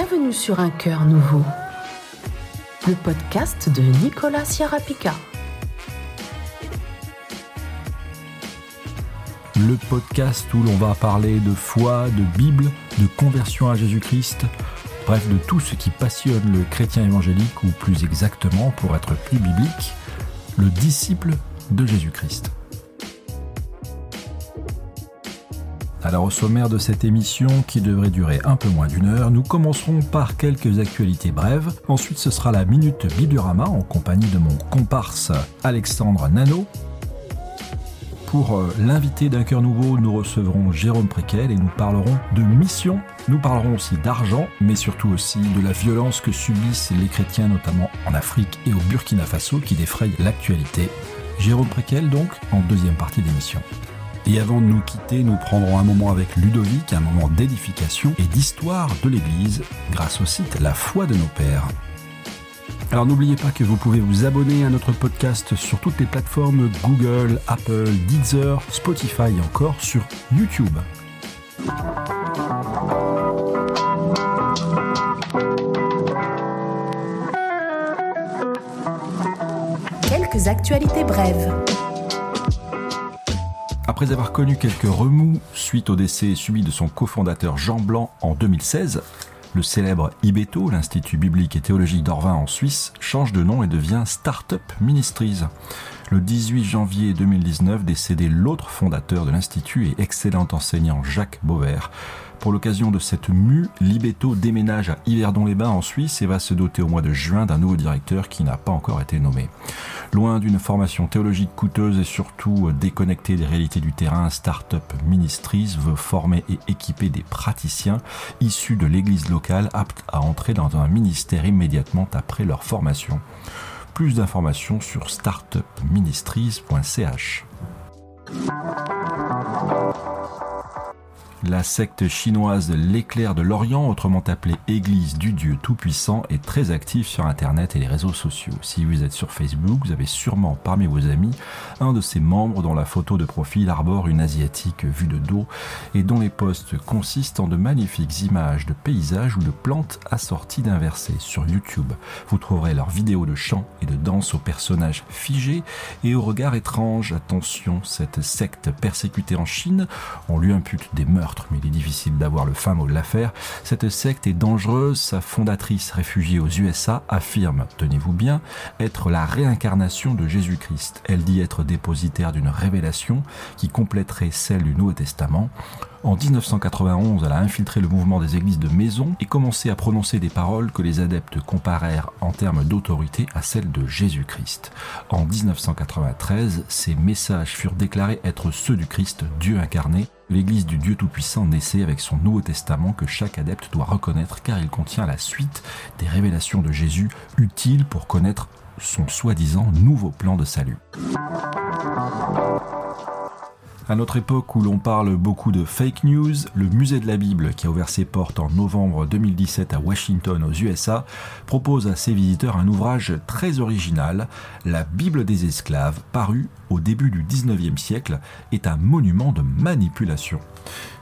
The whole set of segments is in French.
Bienvenue sur Un cœur nouveau, le podcast de Nicolas Ciarapica. Le podcast où l'on va parler de foi, de Bible, de conversion à Jésus-Christ, bref de tout ce qui passionne le chrétien évangélique ou plus exactement, pour être plus biblique, le disciple de Jésus-Christ. Alors au sommaire de cette émission, qui devrait durer un peu moins d'une heure, nous commencerons par quelques actualités brèves. Ensuite, ce sera la Minute Bibliorama en compagnie de mon comparse Alexandre Nano. Pour euh, l'invité d'un cœur nouveau, nous recevrons Jérôme Préquel et nous parlerons de mission. Nous parlerons aussi d'argent, mais surtout aussi de la violence que subissent les chrétiens, notamment en Afrique et au Burkina Faso, qui défraye l'actualité. Jérôme Préquel, donc, en deuxième partie d'émission. Et avant de nous quitter, nous prendrons un moment avec Ludovic, un moment d'édification et d'histoire de l'Église grâce au site La foi de nos pères. Alors n'oubliez pas que vous pouvez vous abonner à notre podcast sur toutes les plateformes Google, Apple, Deezer, Spotify et encore sur YouTube. Quelques actualités brèves. Après avoir connu quelques remous suite au décès subi de son cofondateur Jean Blanc en 2016, le célèbre IBETO, l'Institut biblique et théologique d'Orvin en Suisse, change de nom et devient Startup Ministries. Le 18 janvier 2019 décédé l'autre fondateur de l'Institut et excellent enseignant Jacques Beauvert. Pour l'occasion de cette mue, Libeto déménage à Yverdon-les-Bains en Suisse et va se doter au mois de juin d'un nouveau directeur qui n'a pas encore été nommé. Loin d'une formation théologique coûteuse et surtout déconnectée des réalités du terrain, Startup Ministries veut former et équiper des praticiens issus de l'église locale aptes à entrer dans un ministère immédiatement après leur formation. Plus d'informations sur startupministries.ch. La secte chinoise l'éclair de l'Orient, autrement appelée Église du Dieu Tout-Puissant, est très active sur Internet et les réseaux sociaux. Si vous êtes sur Facebook, vous avez sûrement parmi vos amis un de ses membres dont la photo de profil arbore une asiatique vue de dos et dont les posts consistent en de magnifiques images de paysages ou de plantes assorties d'un verset. Sur YouTube, vous trouverez leurs vidéos de chant et de danse aux personnages figés et au regard étrange. Attention, cette secte persécutée en Chine, on lui impute des mais il est difficile d'avoir le fin mot de l'affaire. Cette secte est dangereuse, sa fondatrice réfugiée aux USA affirme, tenez-vous bien, être la réincarnation de Jésus-Christ. Elle dit être dépositaire d'une révélation qui compléterait celle du Nouveau Testament. En 1991, elle a infiltré le mouvement des églises de maison et commencé à prononcer des paroles que les adeptes comparèrent en termes d'autorité à celles de Jésus-Christ. En 1993, ces messages furent déclarés être ceux du Christ, Dieu incarné. L'Église du Dieu Tout-Puissant naissait avec son Nouveau Testament que chaque adepte doit reconnaître car il contient la suite des révélations de Jésus utiles pour connaître son soi-disant nouveau plan de salut. À notre époque où l'on parle beaucoup de fake news, le musée de la Bible, qui a ouvert ses portes en novembre 2017 à Washington aux USA, propose à ses visiteurs un ouvrage très original, La Bible des esclaves, paru au début du 19e siècle, est un monument de manipulation.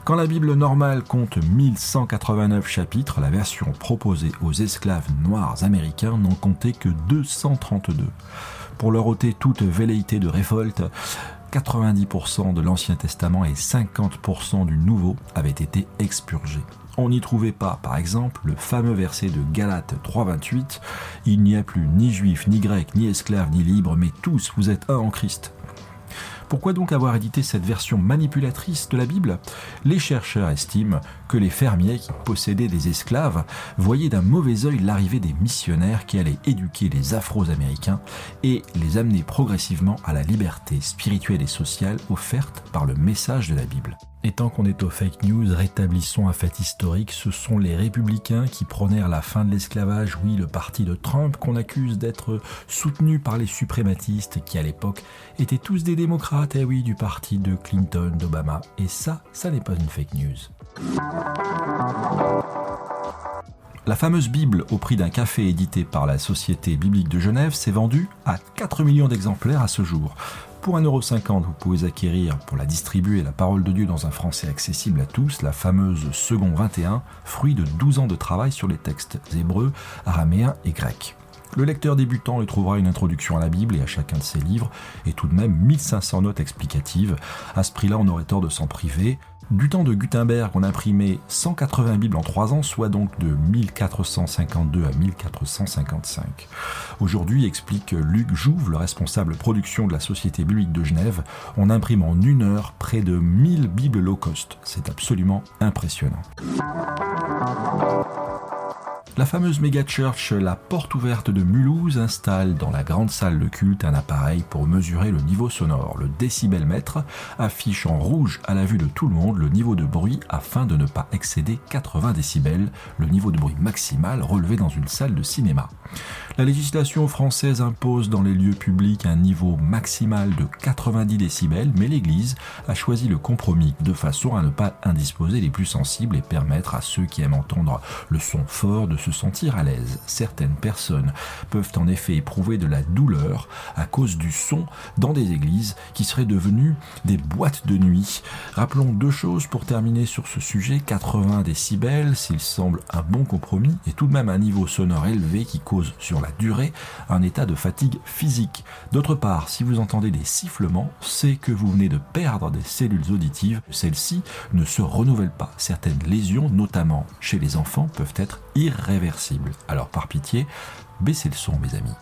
Quand la Bible normale compte 1189 chapitres, la version proposée aux esclaves noirs américains n'en comptait que 232. Pour leur ôter toute velléité de révolte, 90% de l'Ancien Testament et 50% du Nouveau avaient été expurgés. On n'y trouvait pas, par exemple, le fameux verset de Galates 3.28 Il n'y a plus ni juif, ni grec, ni esclave, ni libre, mais tous vous êtes un en Christ. Pourquoi donc avoir édité cette version manipulatrice de la Bible? Les chercheurs estiment que les fermiers qui possédaient des esclaves voyaient d'un mauvais œil l'arrivée des missionnaires qui allaient éduquer les Afro-Américains et les amener progressivement à la liberté spirituelle et sociale offerte par le message de la Bible. Et tant qu'on est aux fake news, rétablissons un fait historique, ce sont les républicains qui prônèrent la fin de l'esclavage, oui, le parti de Trump qu'on accuse d'être soutenu par les suprématistes qui à l'époque étaient tous des démocrates, et eh oui, du parti de Clinton, d'Obama. Et ça, ça n'est pas une fake news. La fameuse Bible au prix d'un café édité par la Société biblique de Genève s'est vendue à 4 millions d'exemplaires à ce jour. Pour 1,50€, vous pouvez acquérir, pour la distribuer, la parole de Dieu dans un français accessible à tous, la fameuse Second 21, fruit de 12 ans de travail sur les textes hébreux, araméens et grecs. Le lecteur débutant y trouvera une introduction à la Bible et à chacun de ses livres, et tout de même 1500 notes explicatives. À ce prix-là, on aurait tort de s'en priver. Du temps de Gutenberg, on imprimait 180 Bibles en 3 ans, soit donc de 1452 à 1455. Aujourd'hui, explique Luc Jouve, le responsable production de la Société biblique de Genève, on imprime en une heure près de 1000 Bibles low cost. C'est absolument impressionnant. La fameuse méga church, la porte ouverte de Mulhouse, installe dans la grande salle de culte un appareil pour mesurer le niveau sonore. Le décibelmètre affiche en rouge à la vue de tout le monde le niveau de bruit afin de ne pas excéder 80 décibels, le niveau de bruit maximal relevé dans une salle de cinéma. La législation française impose dans les lieux publics un niveau maximal de 90 décibels, mais l'Église a choisi le compromis de façon à ne pas indisposer les plus sensibles et permettre à ceux qui aiment entendre le son fort de se sentir à l'aise. Certaines personnes peuvent en effet éprouver de la douleur à cause du son dans des églises qui seraient devenues des boîtes de nuit. Rappelons deux choses pour terminer sur ce sujet. 80 décibels, s'il semble un bon compromis, et tout de même un niveau sonore élevé qui cause sur la durée un état de fatigue physique. D'autre part, si vous entendez des sifflements, c'est que vous venez de perdre des cellules auditives. Celles-ci ne se renouvellent pas. Certaines lésions, notamment chez les enfants, peuvent être irréversibles. Alors par pitié, baissez le son mes amis.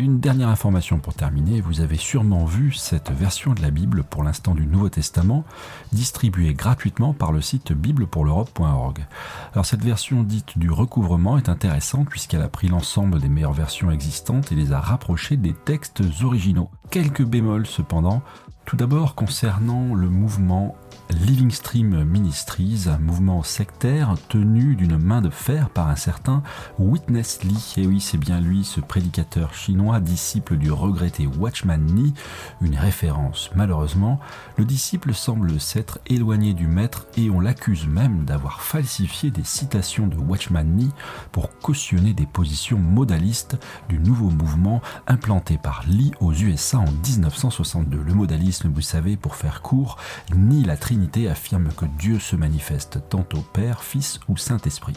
Une dernière information pour terminer, vous avez sûrement vu cette version de la Bible pour l'instant du Nouveau Testament distribuée gratuitement par le site biblepourleurope.org. Alors cette version dite du recouvrement est intéressante puisqu'elle a pris l'ensemble des meilleures versions existantes et les a rapprochées des textes originaux. Quelques bémols cependant, tout d'abord concernant le mouvement Living Stream Ministries, un mouvement sectaire tenu d'une main de fer par un certain Witness Lee. Et oui, c'est bien lui, ce prédicateur chinois, disciple du regretté Watchman Nee, une référence. Malheureusement, le disciple semble s'être éloigné du maître et on l'accuse même d'avoir falsifié des citations de Watchman Nee pour cautionner des positions modalistes du nouveau mouvement implanté par Lee aux USA en 1962. Le modalisme, vous savez, pour faire court, ni la Trinité affirme que Dieu se manifeste tantôt Père, Fils ou Saint-Esprit.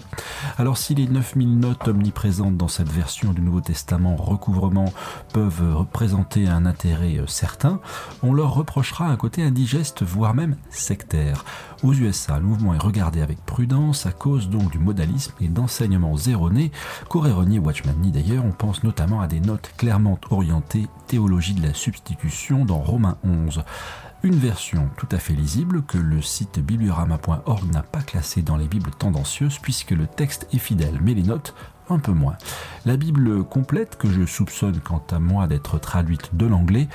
Alors si les 9000 notes omniprésentes dans cette version du Nouveau Testament recouvrement peuvent représenter un intérêt euh, certain, on leur reprochera un côté indigeste, voire même sectaire. Aux USA, le mouvement est regardé avec prudence à cause donc du modalisme et d'enseignements erronés qu'aurait renié Watchman d'ailleurs. On pense notamment à des notes clairement orientées théologie de la substitution dans Romains 11 une version tout à fait lisible que le site bibliorama.org n'a pas classée dans les Bibles tendancieuses puisque le texte est fidèle, mais les notes un peu moins. La Bible complète, que je soupçonne quant à moi d'être traduite de l'anglais,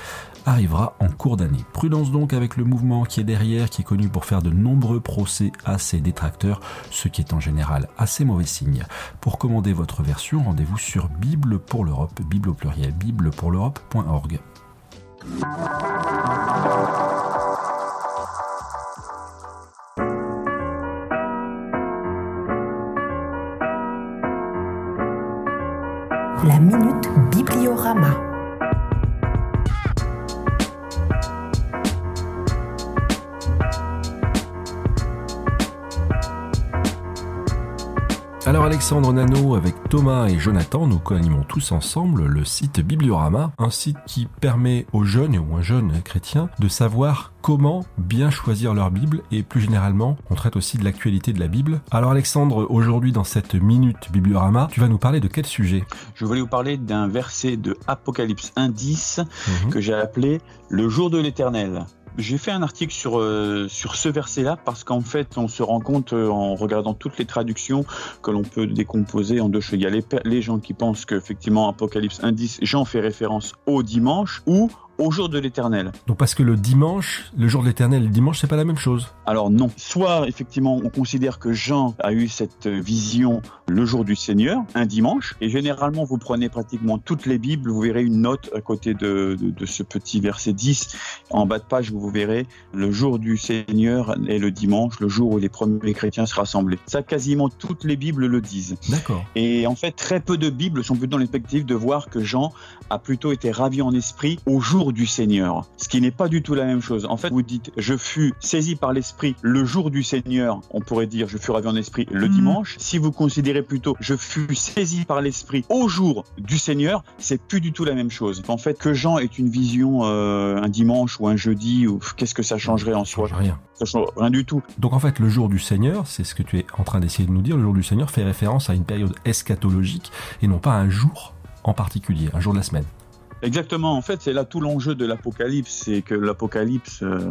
arrivera en cours d'année. Prudence donc avec le mouvement qui est derrière, qui est connu pour faire de nombreux procès à ses détracteurs, ce qui est en général assez mauvais signe. Pour commander votre version, rendez-vous sur Bible pour l'Europe, Bible au pluriel, biblepourl'europe.org. La minute bibliorama. Alors Alexandre Nano avec Thomas et Jonathan, nous co-animons tous ensemble le site Bibliorama, un site qui permet aux jeunes ou aux jeunes chrétiens de savoir comment bien choisir leur Bible et plus généralement, on traite aussi de l'actualité de la Bible. Alors Alexandre, aujourd'hui dans cette minute Bibliorama, tu vas nous parler de quel sujet? Je voulais vous parler d'un verset de Apocalypse 1.10 mhm. que j'ai appelé le jour de l'éternel. J'ai fait un article sur, euh, sur ce verset-là parce qu'en fait, on se rend compte euh, en regardant toutes les traductions que l'on peut décomposer en deux choses. Il y a les, les gens qui pensent qu'effectivement, Apocalypse 1.10, Jean fait référence au dimanche ou au jour de l'éternel. Donc parce que le dimanche, le jour de l'éternel et le dimanche, c'est pas la même chose. Alors non. Soit effectivement on considère que Jean a eu cette vision le jour du Seigneur, un dimanche, et généralement vous prenez pratiquement toutes les Bibles, vous verrez une note à côté de, de, ce petit verset 10. En bas de page, vous verrez le jour du Seigneur est le dimanche, le jour où les premiers chrétiens se rassemblaient. Ça, quasiment toutes les Bibles le disent. D'accord. Et en fait, très peu de Bibles sont plutôt dans l'expectative de voir que Jean a plutôt été ravi en esprit au jour du Seigneur, ce qui n'est pas du tout la même chose. En fait, vous dites je fus saisi par l'esprit le jour du Seigneur, on pourrait dire je fus ravi en esprit le hmm. dimanche. Si vous considérez plutôt je fus saisi par l'esprit au jour du Seigneur, c'est plus du tout la même chose. En fait, que Jean ait une vision euh, un dimanche ou un jeudi, ou qu'est-ce que ça changerait en soi? Rien. Ça change rien du tout. Donc en fait, le jour du Seigneur, c'est ce que tu es en train d'essayer de nous dire. Le jour du Seigneur fait référence à une période eschatologique et non pas à un jour en particulier, un jour de la semaine. Exactement, en fait, c'est là tout l'enjeu de l'Apocalypse, c'est que l'Apocalypse euh,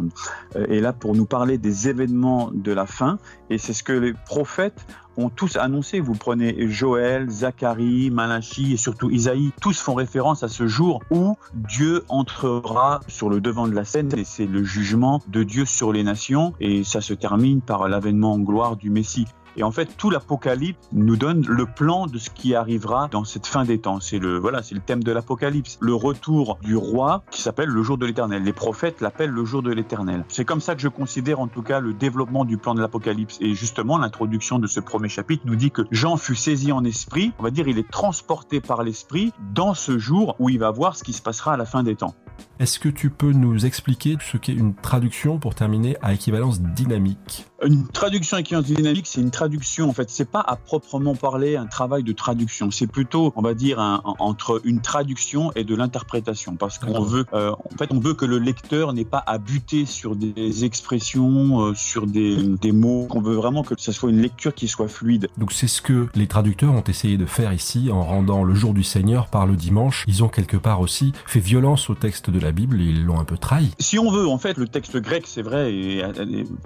est là pour nous parler des événements de la fin, et c'est ce que les prophètes ont tous annoncé. Vous prenez Joël, Zacharie, Malachi et surtout Isaïe, tous font référence à ce jour où Dieu entrera sur le devant de la scène, et c'est le jugement de Dieu sur les nations, et ça se termine par l'avènement en gloire du Messie. Et en fait, tout l'Apocalypse nous donne le plan de ce qui arrivera dans cette fin des temps. C'est le voilà, c'est le thème de l'Apocalypse, le retour du roi qui s'appelle le jour de l'Éternel. Les prophètes l'appellent le jour de l'Éternel. C'est comme ça que je considère en tout cas le développement du plan de l'Apocalypse. Et justement, l'introduction de ce premier chapitre nous dit que Jean fut saisi en esprit. On va dire, il est transporté par l'esprit dans ce jour où il va voir ce qui se passera à la fin des temps. Est-ce que tu peux nous expliquer ce qu'est une traduction pour terminer à équivalence dynamique? Une traduction équivalence dynamique, c'est une traduction en fait, c'est pas à proprement parler un travail de traduction, c'est plutôt, on va dire, entre une traduction et de l'interprétation, parce qu'on veut, euh, en fait, on veut que le lecteur n'ait pas à buter sur des expressions, euh, sur des, des mots, qu'on veut vraiment que ce soit une lecture qui soit fluide. Donc c'est ce que les traducteurs ont essayé de faire ici en rendant le jour du Seigneur par le dimanche. Ils ont quelque part aussi fait violence au texte de la Bible ils l'ont un peu trahi. Si on veut, en fait, le texte grec, c'est vrai, et,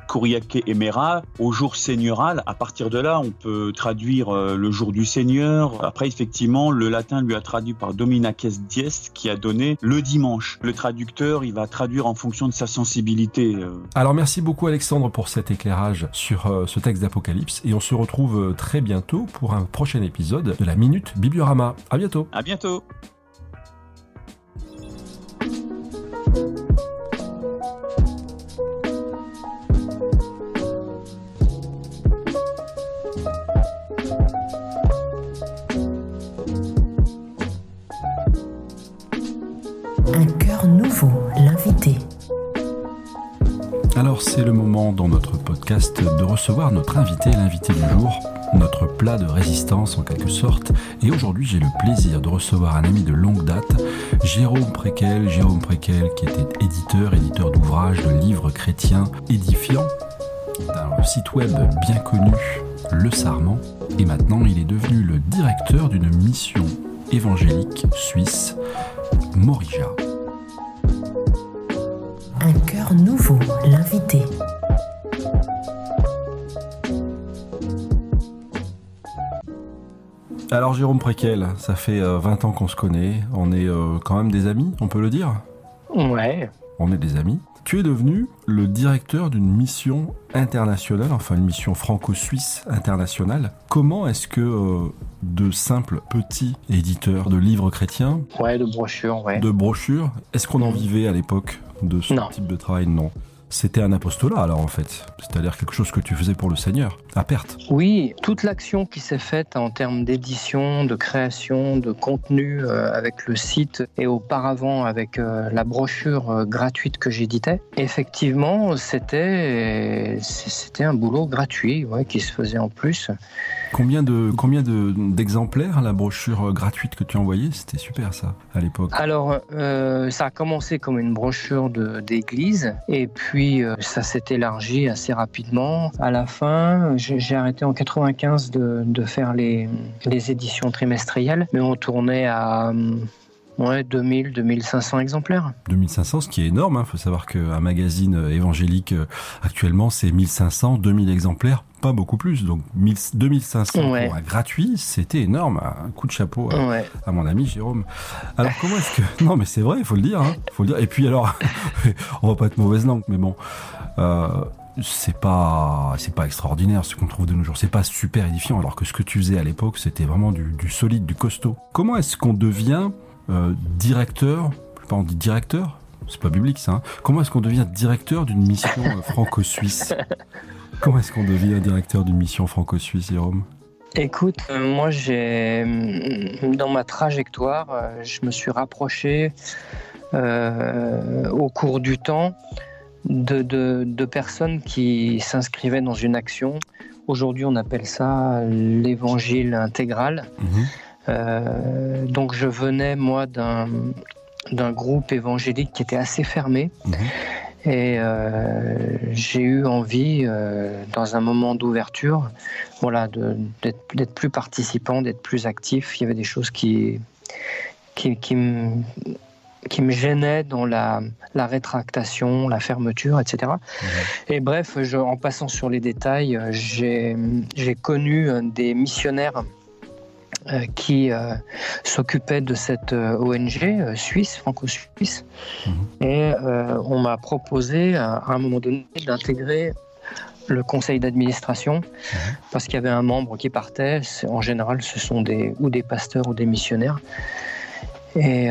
Kuriake et Au jour seigneurial, à partir de là, on peut traduire euh, le jour du Seigneur. Après, effectivement, le latin lui a traduit par Dominaces Dies, qui a donné le dimanche. Le traducteur, il va traduire en fonction de sa sensibilité. Euh. Alors, merci beaucoup, Alexandre, pour cet éclairage sur euh, ce texte d'Apocalypse, et on se retrouve très bientôt pour un prochain épisode de la Minute Bibliorama. À bientôt. À bientôt. C'est le moment dans notre podcast de recevoir notre invité, l'invité du jour, notre plat de résistance en quelque sorte. Et aujourd'hui j'ai le plaisir de recevoir un ami de longue date, Jérôme Préquel. Jérôme Préquel qui était éditeur, éditeur d'ouvrages, de livres chrétiens édifiants, d'un site web bien connu, Le Sarment. Et maintenant il est devenu le directeur d'une mission évangélique suisse, Morija. Un cœur nouveau, l'invité. Alors Jérôme Préquel, ça fait 20 euh, ans qu'on se connaît, on est euh, quand même des amis, on peut le dire? Ouais. On est des amis. Tu es devenu le directeur d'une mission internationale, enfin une mission franco-suisse internationale. Comment est-ce que euh, de simples petits éditeurs de livres chrétiens, ouais, de brochures, ouais, de brochures, est-ce qu'on en vivait à l'époque de ce type de travail? Non. C'était un apostolat alors en fait, c'est-à-dire quelque chose que tu faisais pour le Seigneur, à perte. Oui, toute l'action qui s'est faite en termes d'édition, de création, de contenu euh, avec le site et auparavant avec euh, la brochure euh, gratuite que j'éditais, effectivement c'était c'était un boulot gratuit ouais, qui se faisait en plus. Combien de combien d'exemplaires la brochure gratuite que tu envoyais? C'était super ça à l'époque. Alors ça a commencé comme une brochure d'église et puis ça s'est élargi assez rapidement. À la fin, j'ai arrêté en 95 de, faire les, les, éditions trimestrielles, mais on tournait à Ouais, 2000, 2500 exemplaires. 2500, ce qui est énorme. Il hein. faut savoir qu'un magazine euh, évangélique euh, actuellement, c'est 1500, 2000 exemplaires, pas beaucoup plus. Donc 2500 pour un gratuit, c'était énorme. Un coup de chapeau à, mon ami Jérôme. Alors comment est-ce que... Non mais c'est vrai, il faut le dire. Hein. Faut le dire. Et puis alors, on va pas être mauvaise langue, mais bon... Euh, c'est pas c'est pas extraordinaire ce qu'on trouve de nos jours. C'est pas super édifiant alors que ce que tu faisais à l'époque c'était vraiment du, du, solide, du costaud. Comment est-ce qu'on devient euh, directeur, je sais pas on dit directeur, c'est pas biblique ça. Hein. Comment est-ce qu'on devient directeur d'une mission euh, franco-suisse? Comment est-ce qu'on devient directeur d'une mission franco-suisse, Jérôme? Écoute, euh, moi j'ai dans ma trajectoire, je me suis rapproché au cours du temps de, de personnes qui s'inscrivaient dans une action. Aujourd'hui, on appelle ça l'évangile intégral. Mhm. Euh, donc je venais moi d'un d'un groupe évangélique qui était assez fermé. Mhm. Et euh, j'ai eu envie, euh, dans un moment d'ouverture, voilà, d'être plus participant, d'être plus actif. Il y avait des choses qui, qui, qui, me, qui me gênaient dans la, la, rétractation, la fermeture, etc. Mhm. Et bref, je, en passant sur les détails, j'ai connu des missionnaires qui euh, s'occupait de cette euh, ONG suisse, franco-suisse. Mhm. Et on m'a proposé à, un moment donné d'intégrer le conseil d'administration mhm. parce qu'il y avait un membre qui partait. En général, ce sont des, ou des pasteurs ou des missionnaires. Et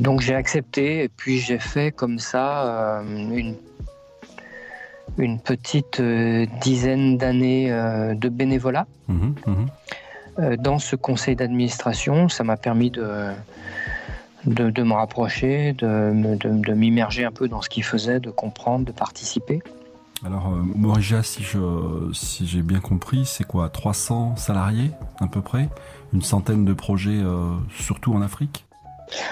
donc j'ai accepté et puis j'ai fait comme ça une, une petite dizaine d'années de bénévolat. Mhm, euh, dans ce conseil d'administration. Ça m'a permis de, de, me rapprocher, de, de m'immerger un peu dans ce qu'il faisait, de comprendre, de participer. Alors, euh, Morija, si j'ai si bien compris, c'est quoi 300 salariés à peu près? Une centaine de projets, euh, surtout en Afrique?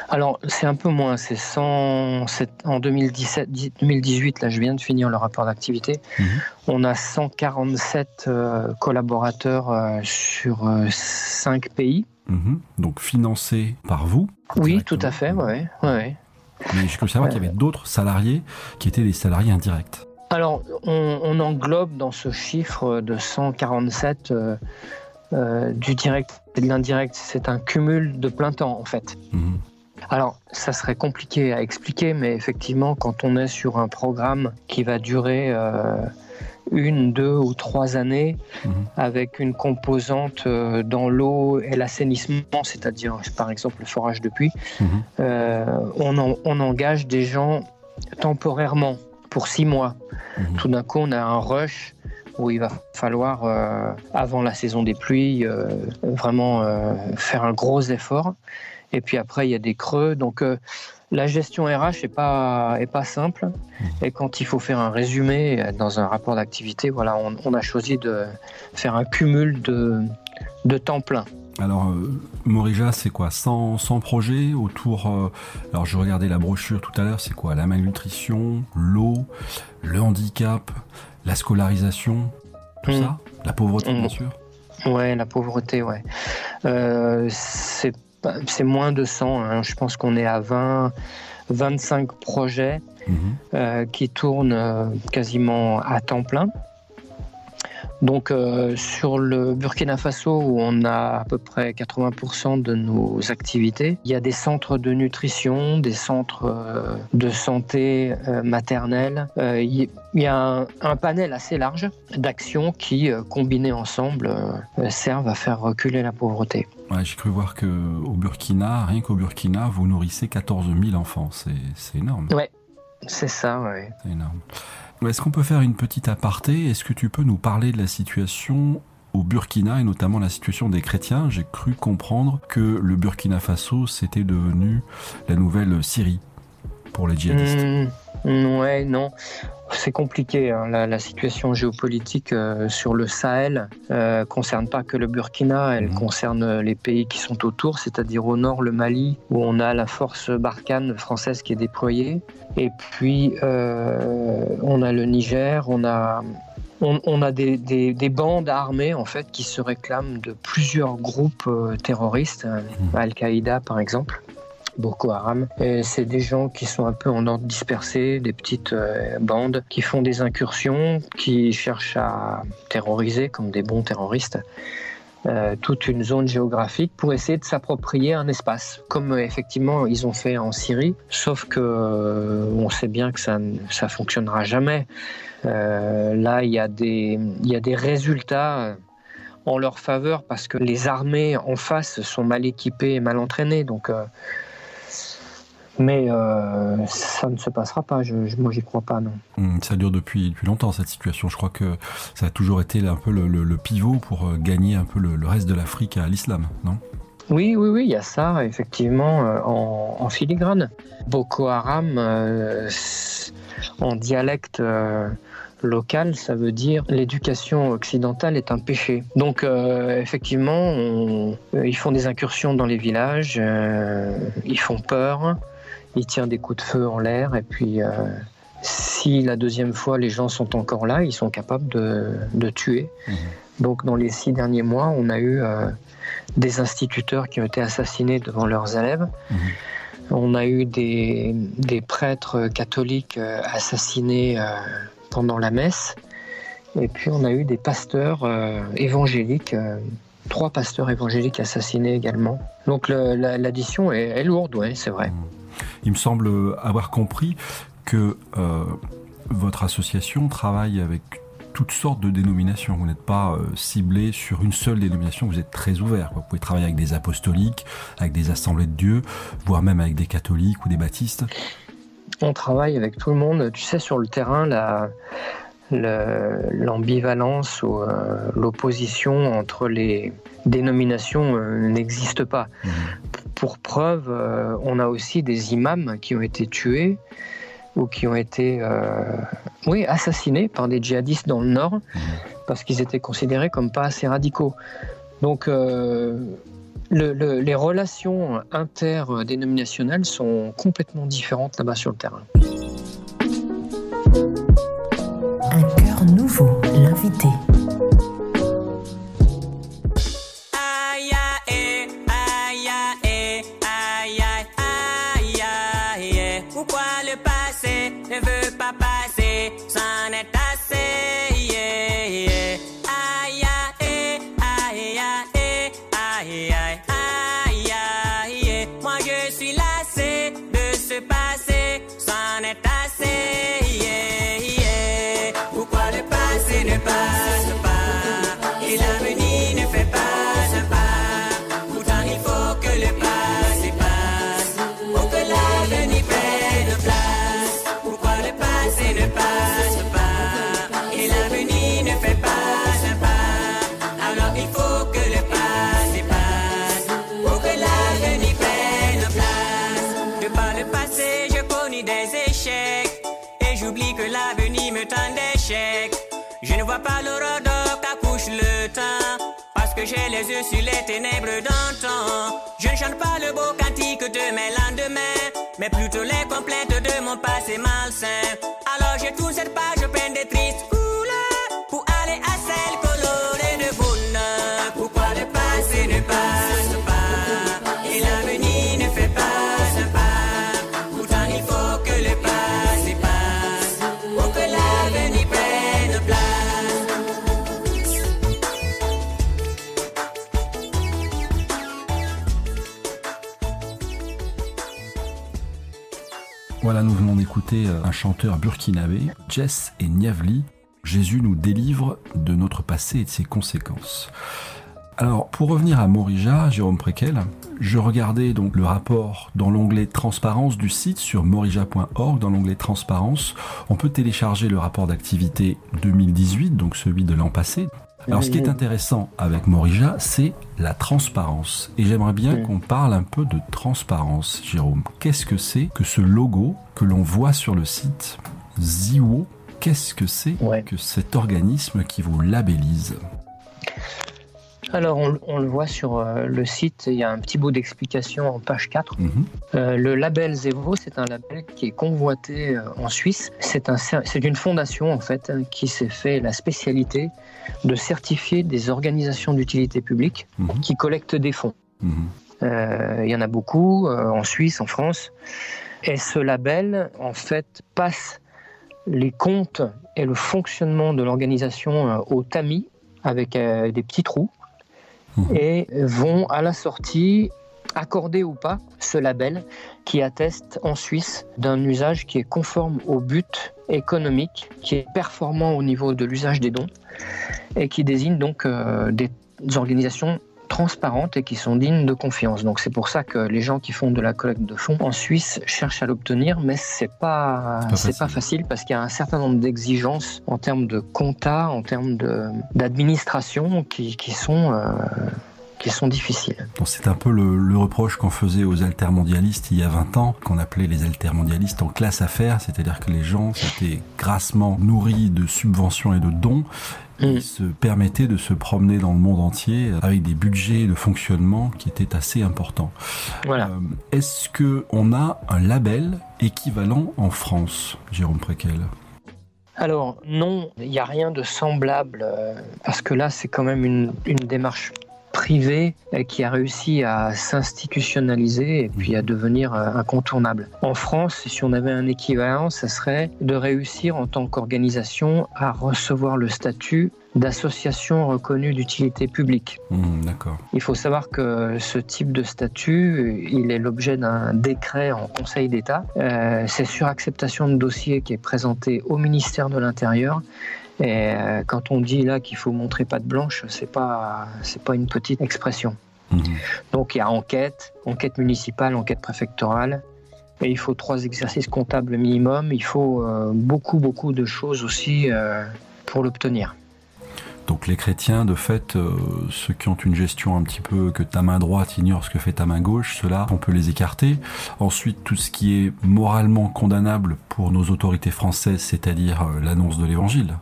Alors, c'est un peu moins. C'est en 2017, 2018, là, je viens de finir le rapport d'activité. Mhm. On a 147 euh, collaborateurs euh, sur 5 euh, pays. Mhm. Donc, financés par vous Oui, tout à fait, oui. Ouais. Mais je peux savoir qu'il y avait d'autres salariés qui étaient des salariés indirects. Alors, on, englobe dans ce chiffre de 147 du direct et de l'indirect. C'est un cumul de plein temps, en fait. Mhm. Alors, ça serait compliqué à expliquer, mais effectivement, quand on est sur un programme qui va durer euh, une, deux ou trois années, mhm. avec une composante euh, dans l'eau et l'assainissement, c'est-à-dire par exemple le forage de puits, mhm. euh, on, engage des gens temporairement pour six mois. Mhm. Tout d'un coup, on a un rush où il va falloir, avant la saison des pluies, vraiment faire un gros effort. Et puis après, il y a des creux. Donc, euh, la gestion RH n'est pas, est pas simple. Mmh. Et quand il faut faire un résumé dans un rapport d'activité, voilà, on, a choisi de faire un cumul de, de temps plein. Alors, euh, Morija, c'est quoi? 100, 100, projets autour. Euh, alors, je regardais la brochure tout à l'heure, c'est quoi? La malnutrition, l'eau, le handicap, la scolarisation, tout mmh. ça? La pauvreté, bien mmh. sûr? Ouais, la pauvreté, ouais. c'est c'est moins de 100. Hein. Je pense qu'on est à 20, 25 projets mhm. euh, qui tournent euh, quasiment à temps plein. Donc euh, sur le Burkina Faso où on a à peu près 80% de nos activités, il y a des centres de nutrition, des centres euh, de santé euh, maternelle. il y a un, panel assez large d'actions qui, combinées ensemble, servent à faire reculer la pauvreté. J'ai cru voir qu'au Burkina, rien qu'au Burkina, vous nourrissez 14 000 enfants. C'est énorme. Ouais, c'est ça, ouais. C'est énorme. Est-ce qu'on peut faire une petite aparté? Est-ce que tu peux nous parler de la situation au Burkina et notamment la situation des chrétiens? J'ai cru comprendre que le Burkina Faso c'était devenu la nouvelle Syrie pour les djihadistes. Mmh, ouais, non. C'est compliqué. Hein. La, situation géopolitique euh, sur le Sahel ne euh, concerne pas que le Burkina, elle mmh. concerne les pays qui sont autour, c'est-à-dire au nord le Mali, où on a la force Barkhane française qui est déployée. Et puis euh, on a le Niger, on a on, a des, des, bandes armées en fait qui se réclament de plusieurs groupes terroristes, mmh. Al-Qaïda par exemple. Boko Haram. C'est des gens qui sont un peu en ordre dispersé, des petites euh, bandes qui font des incursions, qui cherchent à terroriser comme des bons terroristes. Euh, toute une zone géographique pour essayer de s'approprier un espace, comme euh, effectivement ils ont fait en Syrie, sauf que on sait bien que ça ça fonctionnera jamais. là, il y a des y a des résultats en leur faveur parce que les armées en face sont mal équipées et mal entraînées. Donc, mais euh, ça ne se passera pas. Je, je moi, j'y crois pas, non. Hmm, ça dure depuis, depuis longtemps cette situation. Je crois que ça a toujours été un peu le, pivot pour euh, gagner un peu le, reste de l'Afrique à l'islam, non? Oui, oui, oui, il y a ça, effectivement, en, filigrane. Boko Haram, en dialecte local, ça veut dire l'éducation occidentale est un péché. Donc euh, effectivement, euh, ils font des incursions dans les villages, euh, ils font peur, ils tirent des coups de feu en l'air et puis si la deuxième fois les gens sont encore là, ils sont capables de, tuer. Mmh. Donc dans les six derniers mois, on a eu des instituteurs qui ont été assassinés devant leurs élèves. Mmh. On a eu des, des prêtres catholiques assassinés pendant la messe. Et puis on a eu des pasteurs euh, évangéliques, euh, trois pasteurs évangéliques assassinés également. Donc l'addition est, lourde, oui, c'est vrai. Il me semble avoir compris que euh, votre association travaille avec toutes sortes de dénominations. Vous n'êtes pas ciblé sur une seule dénomination, vous êtes très ouvert. Vous pouvez travailler avec des apostoliques, avec des assemblées de Dieu, voire même avec des catholiques ou des baptistes on travaille avec tout le monde. Tu sais, sur le terrain, l'ambivalence ou euh, l'opposition entre les dénominations euh, n'existe pas. Mmh. Pour preuve, euh, on a aussi des imams qui ont été tués ou qui ont été oui, assassinés par des djihadistes dans le nord mmh. parce qu'ils étaient considérés comme pas assez radicaux. Donc les relations interdénominationnelles sont complètement différentes là-bas sur le terrain. Un cœur nouveau, l'invité. Pas l'horreur qu'accouche le temps. Parce que j'ai les yeux sur les ténèbres d'antan. Je ne chante pas le beau cantique de mes lendemains, mais plutôt les complaintes de mon passé malsain. Alors j'ai tout cette page euh, un chanteur burkinabé, Jess et Niavli. Jésus nous délivre de notre passé et de ses conséquences. Alors, pour revenir à Morija, Jérôme Préquel, je regardais donc le rapport dans l'onglet Transparence du site sur morija.org. Dans l'onglet Transparence, on peut télécharger le rapport d'activité 2018, donc celui de l'an passé. Alors ce qui est intéressant avec Morija, c'est la transparence. Et j'aimerais bien qu'on parle un peu de transparence, Jérôme. Qu'est-ce que c'est que ce logo que l'on voit sur le site Ziwo? Qu'est-ce que c'est que cet organisme qui vous labellise? Alors, on, le voit sur euh, le site, il y a un petit bout d'explication en page 4. Mhm. Euh, le label Zevo, c'est un label qui est convoité euh, en Suisse. C'est un, une fondation, en fait, hein, qui s'est fait la spécialité de certifier des organisations d'utilité publique mhm. qui collectent des fonds. Mhm. Euh, il y en a beaucoup euh, en Suisse, en France. Et ce label, en fait, passe les comptes et le fonctionnement de l'organisation au tamis avec des petits trous. Et vont à la sortie accorder ou pas ce label qui atteste en Suisse d'un usage qui est conforme au but économique, qui est performant au niveau de l'usage des dons et qui désigne donc euh, des organisations transparentes et qui sont dignes de confiance. Donc c'est pour ça que les gens qui font de la collecte de fonds en Suisse cherchent à l'obtenir, mais c'est pas C'est pas facile parce qu'il y a un certain nombre d'exigences en termes de compta, en termes de- d'administration qui, qui sont euh, qui sont difficiles. C'est un peu le, le reproche qu'on faisait aux altermondialistes il y a 20 ans, qu'on appelait les altermondialistes en classe affaires, c'est-à-dire que les gens s'étaient grassement nourris de subventions et de dons, Mm. ils se permettaient de se promener dans le monde entier avec des budgets de fonctionnement qui étaient assez importants. Voilà. Euh, Est-ce que on a un label équivalent en France, Jérôme Préquel? Alors non, il n'y a rien de semblable euh, parce que là c'est quand même une, une démarche privée euh, qui a réussi à s'institutionnaliser et puis à devenir euh, incontournable. En France, si on avait un équivalent, ça serait de réussir en tant qu'organisation à recevoir le statut d'association reconnue d'utilité publique. Hmm, D'accord. Il faut savoir que ce type de statut, il est l'objet d'un décret en Conseil d'État. Euh, c'est sur acceptation de dossier qui est présenté au ministère de l'Intérieur. Et euh, quand on dit là qu'il faut montrer patte blanche, c'est pas c'est pas une petite expression. Mhm. Donc il y a enquête, enquête municipale, enquête préfectorale. Et il faut trois exercices comptables minimum. Il faut euh, beaucoup beaucoup de choses aussi euh, pour l'obtenir. Donc les chrétiens, de fait, euh, ceux qui ont une gestion un petit peu que ta main droite ignore ce que fait ta main gauche, ceux-là, on peut les écarter. Ensuite, tout ce qui est moralement condamnable pour nos autorités françaises, c'est-à-dire l'annonce de l'évangile.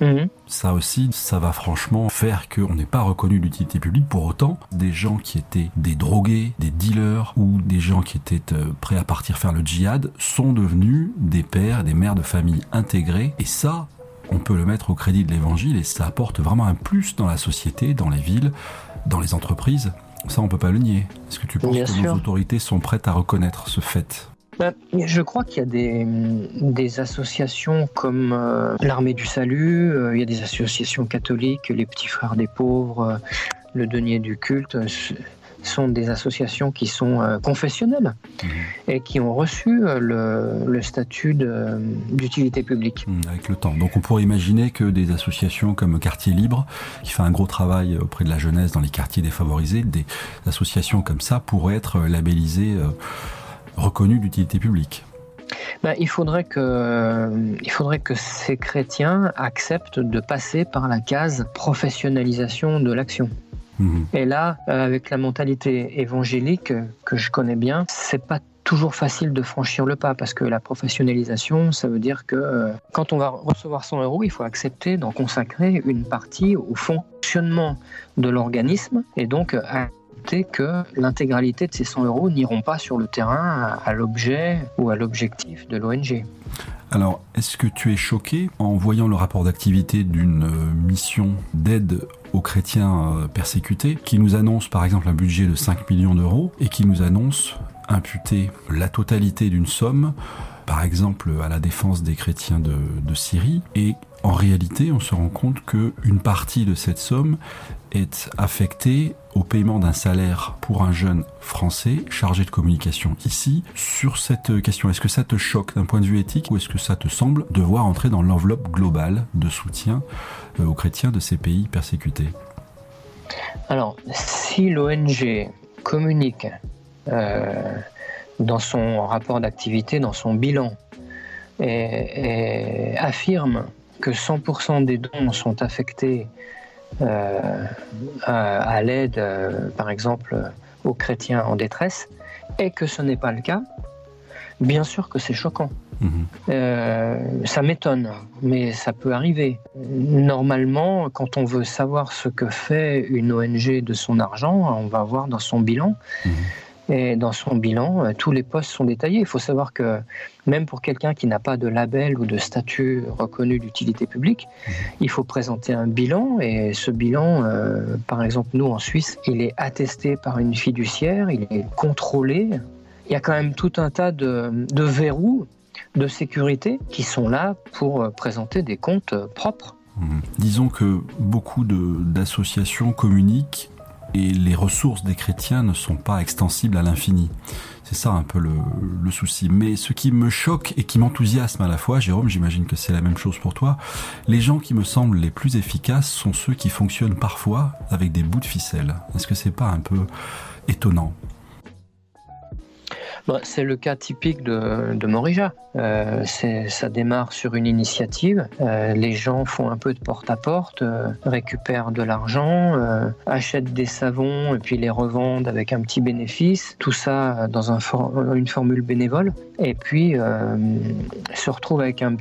Mhm. Ça aussi, ça va franchement faire qu'on n'est pas reconnu d'utilité publique. Pour autant, des gens qui étaient des drogués, des dealers ou des gens qui étaient euh, prêts à partir faire le djihad sont devenus des pères, des mères de famille intégrés. Et ça, on peut le mettre au crédit de l'évangile et ça apporte vraiment un plus dans la société, dans les villes, dans les entreprises. Ça, on peut pas le nier. Est-ce que tu penses Bien que sûr. nos autorités sont prêtes à reconnaître ce fait? Je crois qu'il y a des, des associations comme euh, l'Armée du Salut, euh, il y a des associations catholiques, les Petits Frères des Pauvres, euh, le Denier du Culte, ce sont des associations qui sont confessionnelles Mhm. et qui ont reçu le, le statut d'utilité publique. Hmm, avec le temps. Donc on pourrait imaginer que des associations comme Quartier Libre, qui fait un gros travail auprès de la jeunesse dans les quartiers défavorisés, des associations comme ça pourraient être labellisées, euh, reconnues d'utilité publique. Ben, il, faudrait que, il faudrait que ces chrétiens acceptent de passer par la case professionnalisation de l'action. Mhm. Et là, euh, avec la mentalité évangélique euh, que je connais bien, c'est pas toujours facile de franchir le pas parce que la professionnalisation, ça veut dire que euh, quand on va recevoir 100 euros, il faut accepter d'en consacrer une partie au fonctionnement de l'organisme et donc euh, que l'intégralité de ces 100 euros n'iront pas sur le terrain à, à l'objet ou à l'objectif de l'ONG. Alors, est-ce que tu es choqué en voyant le rapport d'activité d'une euh, mission d'aide aux chrétiens euh, persécutés qui nous annonce par exemple un budget de 5 millions d'euros et qui nous annonce imputer la totalité d'une somme, par exemple à la défense des chrétiens de, Syrie, et en réalité on se rend compte qu'une partie de cette somme est affectée au paiement d'un salaire pour un jeune français chargé de communication ici sur cette question. Est-ce que ça te choque d'un point de vue éthique ou est-ce que ça te semble devoir entrer dans l'enveloppe globale de soutien euh, aux chrétiens de ces pays persécutés? Alors, si l'ONG communique euh, dans son rapport d'activité, dans son bilan, et, et affirme que 100% des dons sont affectés euh, à, à l'aide, euh, par exemple, aux chrétiens en détresse, et que ce n'est pas le cas, bien sûr que c'est choquant. Mhm. Euh, ça m'étonne, mais ça peut arriver. Normalement, quand on veut savoir ce que fait une ONG de son argent, on va voir dans son bilan. Mhm. Et dans son bilan, euh, tous les postes sont détaillés. Il faut savoir que même pour quelqu'un qui n'a pas de label ou de statut reconnu d'utilité publique, il faut présenter un bilan. Et ce bilan, euh, par exemple, nous en Suisse, il est attesté par une fiduciaire, il est contrôlé. Il y a quand même tout un tas de, de verrous de sécurité qui sont là pour euh, présenter des comptes propres. Mmh. Disons que beaucoup d'associations communiquent et les ressources des chrétiens ne sont pas extensibles à l'infini. C'est ça un peu le, souci. Mais ce qui me choque et qui m'enthousiasme à la fois, Jérôme, j'imagine que c'est la même chose pour toi, les gens qui me semblent les plus efficaces sont ceux qui fonctionnent parfois avec des bouts de ficelle. Est-ce que c'est pas un peu étonnant? Bah, c'est le cas typique de, Morija. Euh, ça démarre sur une initiative. Euh, les gens font un peu de porte-à-porte, euh, récupèrent de l'argent, achètent des savons et puis les revendent avec un petit bénéfice. Tout ça dans une formule bénévole. Et puis se retrouvent avec une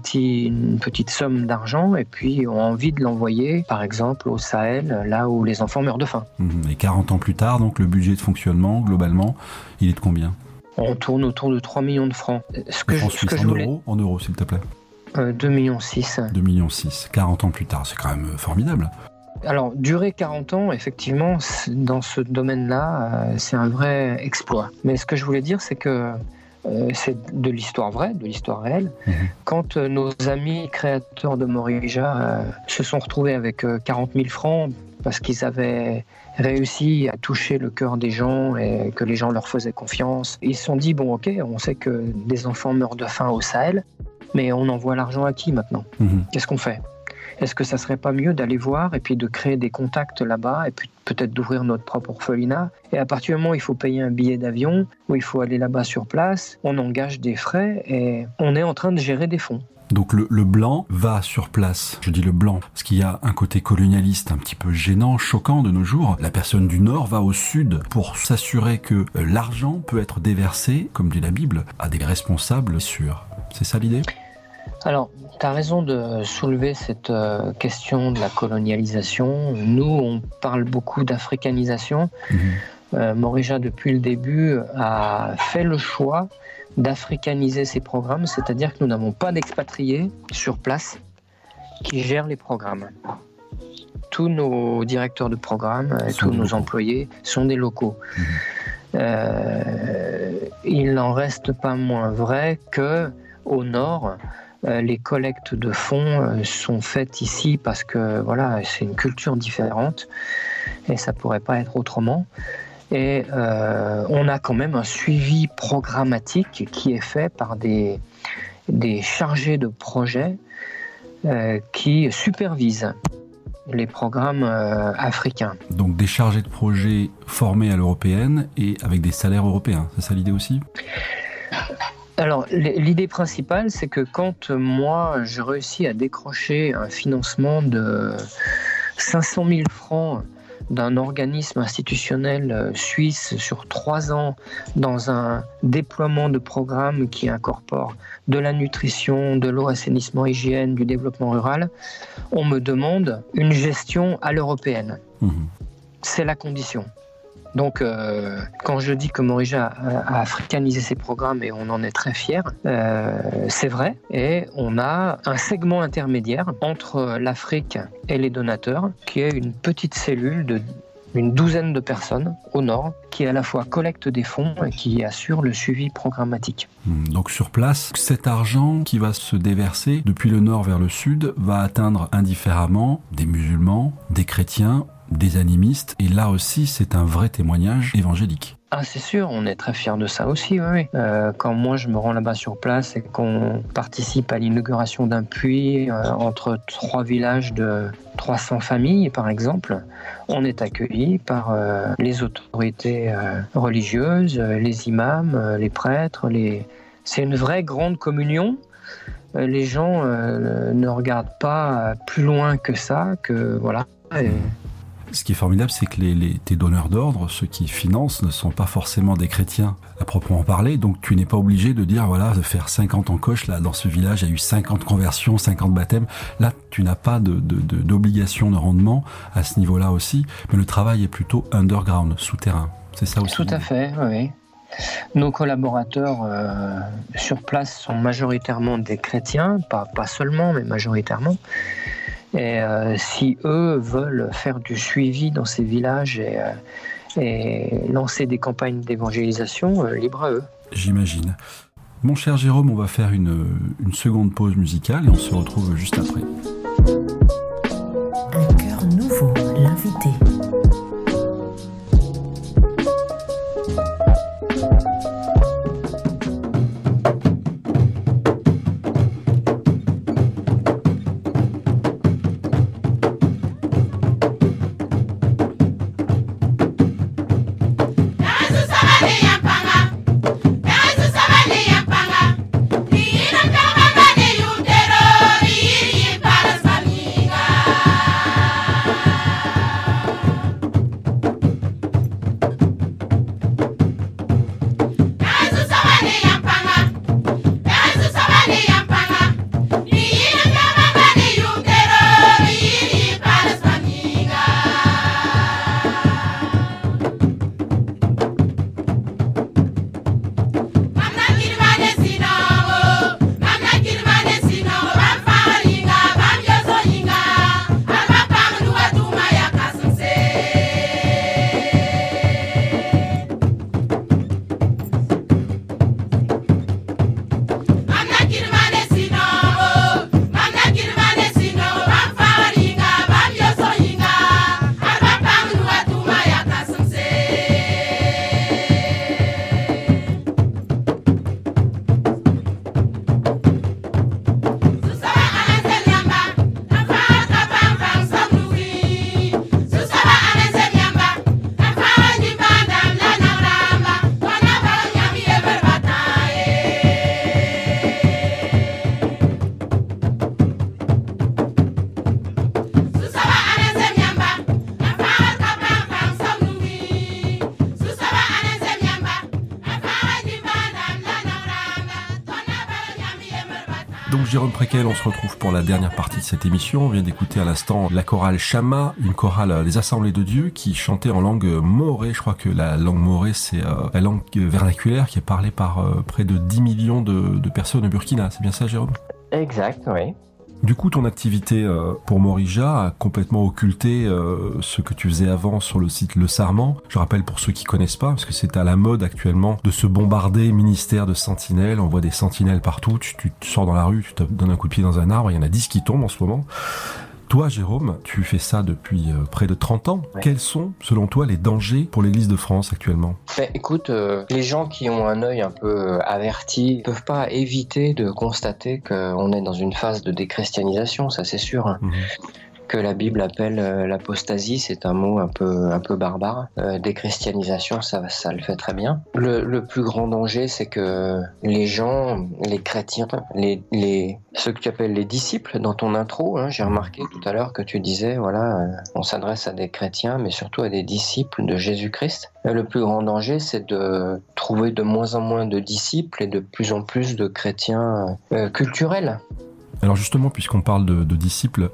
petite somme d'argent et puis ont envie de l'envoyer, par exemple, au Sahel, là où les enfants meurent de faim. Mmh. Et 40 ans plus tard, donc le budget de fonctionnement, globalement, il est de combien? On tourne autour de 3 millions de francs. Ce que, je, ce que en, euros, en euros, s'il te plaît. 2 euh, millions 6. 2 millions 6, 40 ans plus tard, c'est quand même euh, formidable. Alors, durer 40 ans, effectivement, dans ce domaine-là, euh, c'est un vrai exploit. Mais ce que je voulais dire, c'est que c'est de l'histoire vraie, de l'histoire réelle. Mhm. Quand nos amis créateurs de Morija se sont retrouvés avec 40 000 francs parce qu'ils avaient réussi à toucher le cœur des gens et que les gens leur faisaient confiance. Ils se sont dit, bon ok, on sait que des enfants meurent de faim au Sahel, mais on envoie l'argent à qui maintenant mhm. Qu'est-ce qu'on fait? Est-ce que ça serait pas mieux d'aller voir et puis de créer des contacts là-bas et puis peut-être d'ouvrir notre propre orphelinat? Et à partir du moment où il faut payer un billet d'avion, où il faut aller là-bas sur place, on engage des frais et on est en train de gérer des fonds. Donc le, blanc va sur place. Je dis le blanc parce qu'il y a un côté colonialiste un petit peu gênant, choquant de nos jours. La personne du Nord va au Sud pour s'assurer que euh, l'argent peut être déversé, comme dit la Bible, à des responsables sûrs. C'est ça l'idée? Alors, tu as raison de soulever cette euh, question de la colonialisation. Nous, on parle beaucoup d'africanisation. Euh, Morija, depuis le début, a fait le choix d'africaniser ces programmes, c'est-à-dire que nous n'avons pas d'expatriés sur place qui gèrent les programmes. Tous nos directeurs de programme, et tous nos employés sont des locaux. Mhm. Euh, il n'en reste pas moins vrai que au nord, les collectes de fonds euh, sont faites ici parce que voilà, c'est une culture différente et ça pourrait pas être autrement. Et euh, on a quand même un suivi programmatique qui est fait par des, des chargés de projet euh, qui supervisent les programmes euh, africains. Donc des chargés de projet formés à l'européenne et avec des salaires européens, c'est ça l'idée aussi? Alors, l'idée principale, c'est que quand moi, je réussis à décrocher un financement de 500 000 francs d'un organisme institutionnel euh, suisse sur trois ans dans un déploiement de programmes qui incorpore de la nutrition, de l'eau, assainissement, hygiène, du développement rural, on me demande une gestion à l'européenne. Mmh. C'est la condition. Donc, euh, quand je dis que Morija a, africanisé ses programmes et on en est très fier, euh, c'est vrai. Et on a un segment intermédiaire entre l'Afrique et les donateurs, qui est une petite cellule de une douzaine de personnes au nord qui à la fois collecte des fonds et qui assure le suivi programmatique. Hmm, donc sur place, cet argent qui va se déverser depuis le nord vers le sud va atteindre indifféremment des musulmans, des chrétiens des animistes. Et là aussi, c'est un vrai témoignage évangélique. Ah, c'est sûr, on est très fiers de ça aussi, oui. Euh, quand moi je me rends là-bas sur place et qu'on participe à l'inauguration d'un puits euh, entre trois villages de 300 familles, par exemple, on est accueilli par euh, les autorités religieuses, les imams, les prêtres. C'est une vraie grande communion les gens ne regardent pas plus loin que ça, que voilà. Ce qui est formidable, c'est que les, tes donneurs d'ordre, ceux qui financent, ne sont pas forcément des chrétiens à proprement parler. Donc tu n'es pas obligé de dire, voilà, de faire 50 en coche. Là, dans ce village, il y a eu 50 conversions, 50 baptêmes. Là, tu n'as pas d'obligation de, de, rendement à ce niveau-là aussi. Mais le travail est plutôt underground, souterrain. C'est ça aussi Tout à fait, oui. Nos collaborateurs euh, sur place sont majoritairement des chrétiens, pas, pas seulement, mais majoritairement. Et euh, si eux veulent faire du suivi dans ces villages et, euh, et lancer des campagnes d'évangélisation, euh, libre à eux. J'imagine. Mon cher Jérôme, on va faire une, une seconde pause musicale et on se retrouve juste après. Un cœur nouveau, Jérôme Préquel, on se retrouve pour la dernière partie de cette émission. On vient d'écouter à l'instant la chorale Chama, une chorale des Assemblées de Dieu qui chantait en langue morée. Je crois que la langue morée, c'est euh, la langue vernaculaire qui est parlée par euh, près de 10 millions de, de personnes au Burkina. C'est bien ça, Jérôme? Exact, oui. Du coup, ton activité euh, pour Morija a complètement occulté euh, ce que tu faisais avant sur le site Le Sarment. Je rappelle pour ceux qui connaissent pas, parce que c'est à la mode actuellement de se bombarder ministère de sentinelles. On voit des sentinelles partout. Tu, tu, sors dans la rue, tu te donnes un coup de pied dans un arbre. Il y en a 10 qui tombent en ce moment. Toi, Jérôme, tu fais ça depuis euh, près de 30 ans. Ouais. Quels sont, selon toi, les dangers pour l'Église de France actuellement? Ben, écoute, euh, les gens qui ont un œil un peu euh, averti peuvent pas éviter de constater qu'on est dans une phase de déchristianisation, ça c'est sûr. hein. Que la Bible appelle euh, l'apostasie, c'est un mot un peu un peu barbare. Euh, déchristianisation, ça ça le fait très bien. Le, le plus grand danger, c'est que les gens, les chrétiens, les, les ceux que tu appelles les disciples dans ton intro, hein, j'ai remarqué tout à l'heure que tu disais, voilà, euh, on s'adresse à des chrétiens, mais surtout à des disciples de Jésus-Christ. Le plus grand danger, c'est de trouver de moins en moins de disciples et de plus en plus de chrétiens culturels. Alors justement, puisqu'on parle de disciples,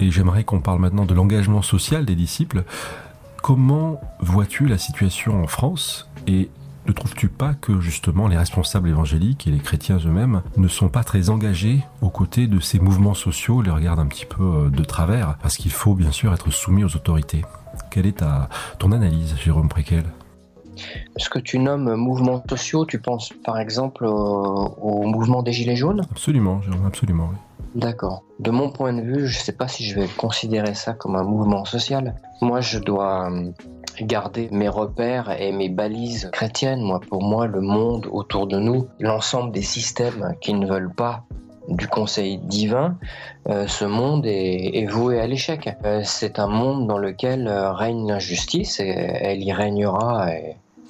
et j'aimerais qu'on parle maintenant de l'engagement social des disciples, comment vois-tu la situation en France et ne trouves-tu pas que justement les responsables évangéliques et les chrétiens eux-mêmes ne sont pas très engagés aux côtés de ces mouvements sociaux, les regardent un petit peu euh, de travers, parce qu'il faut bien sûr être soumis aux autorités Quelle est ta, ton analyse, Jérôme Préquel? Ce que tu nommes mouvements sociaux, tu penses par exemple au, au mouvement des Gilets jaunes? Absolument, Jérôme, absolument. oui. D'accord. De mon point de vue, je ne sais pas si je vais considérer ça comme un mouvement social. Moi, je dois hum, garder mes repères et mes balises chrétiennes. Moi, pour moi, le monde autour de nous, l'ensemble des systèmes qui ne veulent pas du conseil divin, euh, ce monde est, voué à l'échec. Euh, c'est un monde dans lequel euh, règne l'injustice et elle y régnera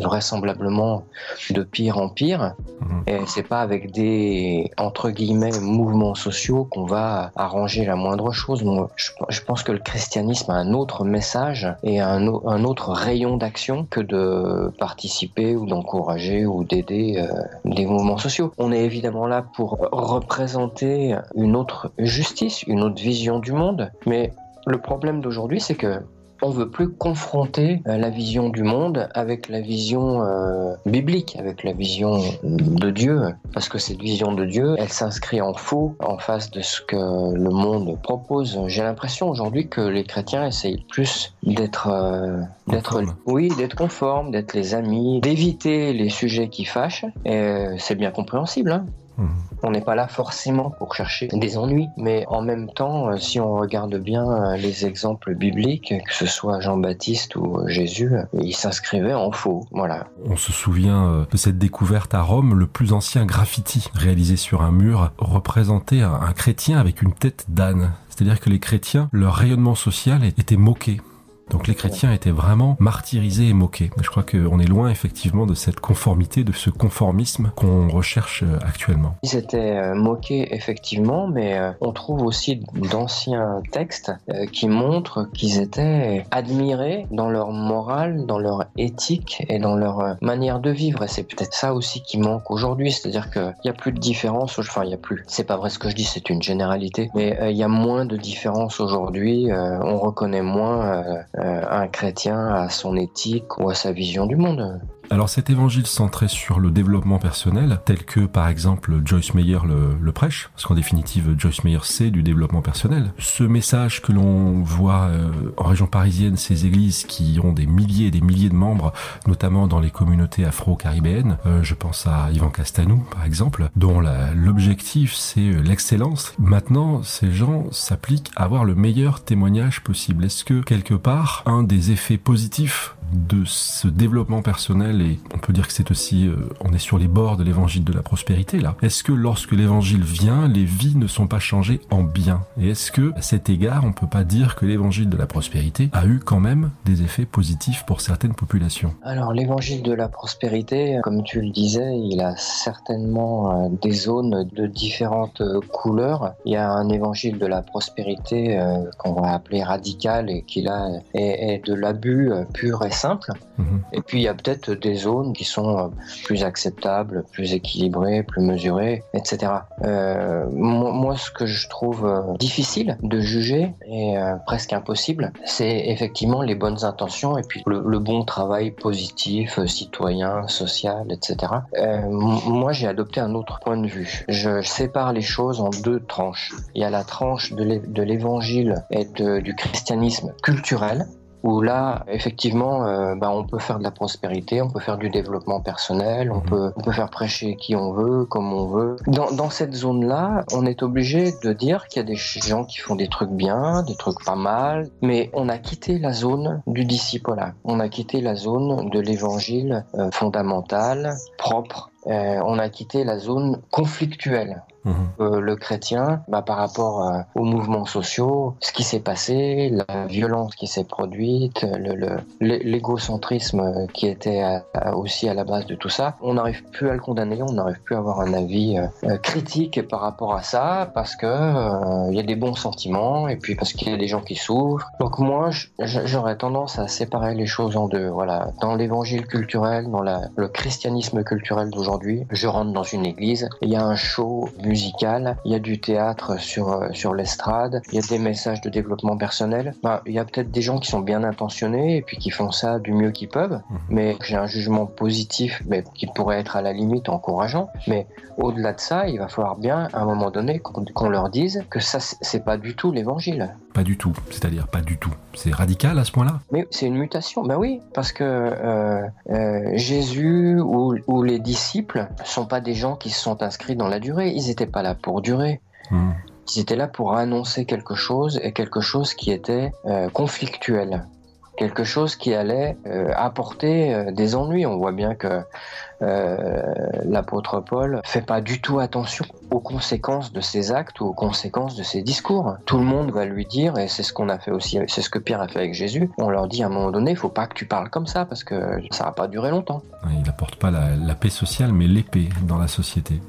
vraisemblablement de pire en pire. Mhm. Et c'est pas avec des entre guillemets mouvements sociaux qu'on va arranger la moindre chose. Moi, je, je pense que le christianisme a un autre message et un autre rayon d'action que de participer ou d'encourager ou d'aider euh, des mouvements sociaux. On est évidemment là pour représenter une autre justice, une autre vision du monde, mais le problème d'aujourd'hui, c'est que on veut plus confronter euh, la vision du monde avec la vision euh, biblique, avec la vision de Dieu, parce que cette vision de Dieu, elle s'inscrit en faux en face de ce que le monde propose. J'ai l'impression aujourd'hui que les chrétiens essayent plus d'être, euh, d'être, oui, d'être conformes, d'être les amis, d'éviter les sujets qui fâchent. Et c'est bien compréhensible. Hein On n'est pas là forcément pour chercher des ennuis, mais en même temps, euh, si on regarde bien euh, les exemples bibliques, que ce soit Jean-Baptiste ou euh, Jésus, ils s'inscrivaient en faux. On se souvient de cette découverte à Rome, le plus ancien graffiti réalisé sur un mur représentait un chrétien avec une tête d'âne. C'est-à-dire que les chrétiens, leur rayonnement social était moqué donc les chrétiens étaient vraiment martyrisés et moqués. Je crois qu'on est loin effectivement de cette conformité, de ce conformisme qu'on recherche euh, actuellement. Ils étaient euh, moqués effectivement, mais euh, on trouve aussi d'anciens textes qui montrent qu'ils étaient admirés dans leur morale, dans leur éthique et dans leur manière de vivre. Et c'est peut-être ça aussi qui manque aujourd'hui, c'est-à-dire qu'il n'y a plus de différence. Enfin, il n'y a plus. C'est pas vrai ce que je dis, c'est une généralité, mais il y a moins de différence aujourd'hui. on reconnaît moins un chrétien à son éthique ou à sa vision du monde. Alors cet évangile centré sur le développement personnel, tel que par exemple Joyce Meyer le, prêche, parce qu'en définitive Joyce Meyer c'est du développement personnel, ce message que l'on voit euh, en région parisienne, ces églises qui ont des milliers et des milliers de membres, notamment dans les communautés afro-caribéennes, euh, je pense à Ivan Castanou par exemple, dont l'objectif c'est euh, l'excellence. Maintenant, ces gens s'appliquent à avoir le meilleur témoignage possible. Est-ce que quelque part, un des effets positifs de ce développement personnel et on peut dire que c'est aussi euh, on est sur les bords de l'évangile de la prospérité là. Est-ce que lorsque l'évangile vient, les vies ne sont pas changées en bien? Et est-ce que à cet égard, on peut pas dire que l'évangile de la prospérité a eu quand même des effets positifs pour certaines populations? Alors l'évangile de la prospérité, comme tu le disais, il a certainement euh, des zones de différentes euh, couleurs. Il y a un évangile de la prospérité qu'on va appeler radical et qui là est, est de l'abus pur et simple. Mhm. Et puis il y a peut-être des zones qui sont euh, plus acceptables, plus équilibrées, plus mesurées, etc. Euh, moi, ce que je trouve euh, difficile de juger et presque impossible, c'est effectivement les bonnes intentions et puis le, bon travail positif, citoyen, social, etc. moi, j'ai adopté un autre point de vue. Je sépare les choses en deux tranches. Il y a la tranche de l'évangile et du christianisme culturel, où là, effectivement, euh, bah, on peut faire de la prospérité, on peut faire du développement personnel, on, mhm. peut, on peut faire prêcher qui on veut, comme on veut. Dans, dans cette zone-là, on est obligé de dire qu'il y a des gens qui font des trucs bien, des trucs pas mal, mais on a quitté la zone du disciple-là. On a quitté la zone de l'évangile euh, fondamental, propre, euh, on a quitté la zone conflictuelle. Euh, le chrétien, bah, par rapport euh, aux mouvements sociaux, ce qui s'est passé, la violence qui s'est produite, l'égocentrisme qui était aussi à la base de tout ça, on n'arrive plus à le condamner, on n'arrive plus à avoir un avis critique par rapport à ça, parce que il y a des bons sentiments et puis parce qu'il y a des gens qui souffrent. Donc moi, j'aurais tendance à séparer les choses en deux. Voilà, dans l'évangile culturel, dans le christianisme culturel d'aujourd'hui aujourd'hui, je rentre dans une église, il y a un show musical, il y a du théâtre sur, euh, sur l'estrade, il y a des messages de développement personnel. Ben, il y a peut-être des gens qui sont bien intentionnés et puis qui font ça du mieux qu'ils peuvent, mhm. mais j'ai un jugement positif mais qui pourrait être à la limite encourageant. Mais au-delà de ça, il va falloir bien à un moment donné qu'on leur dise que ça, c'est pas du tout l'évangile. Pas du tout, c'est-à-dire pas du tout. C'est radical à ce point-là Mais c'est une mutation, ben oui, parce que euh, euh, Jésus ou, ou les disciples ne sont pas des gens qui se sont inscrits dans la durée. Ils n'étaient pas là pour durer. Hmm. Ils étaient là pour annoncer quelque chose et quelque chose qui était euh, conflictuel. Quelque chose qui allait euh, apporter euh, des ennuis. On voit bien que l'apôtre Paul fait pas du tout attention aux conséquences de ses actes ou aux conséquences de ses discours. Tout le monde va lui dire, et c'est ce qu'on a fait aussi, c'est ce que Pierre a fait avec Jésus, on leur dit à un moment donné, il faut pas que tu parles comme ça parce que ça va pas durer longtemps. Il n'apporte pas la, paix sociale, mais l'épée dans la société.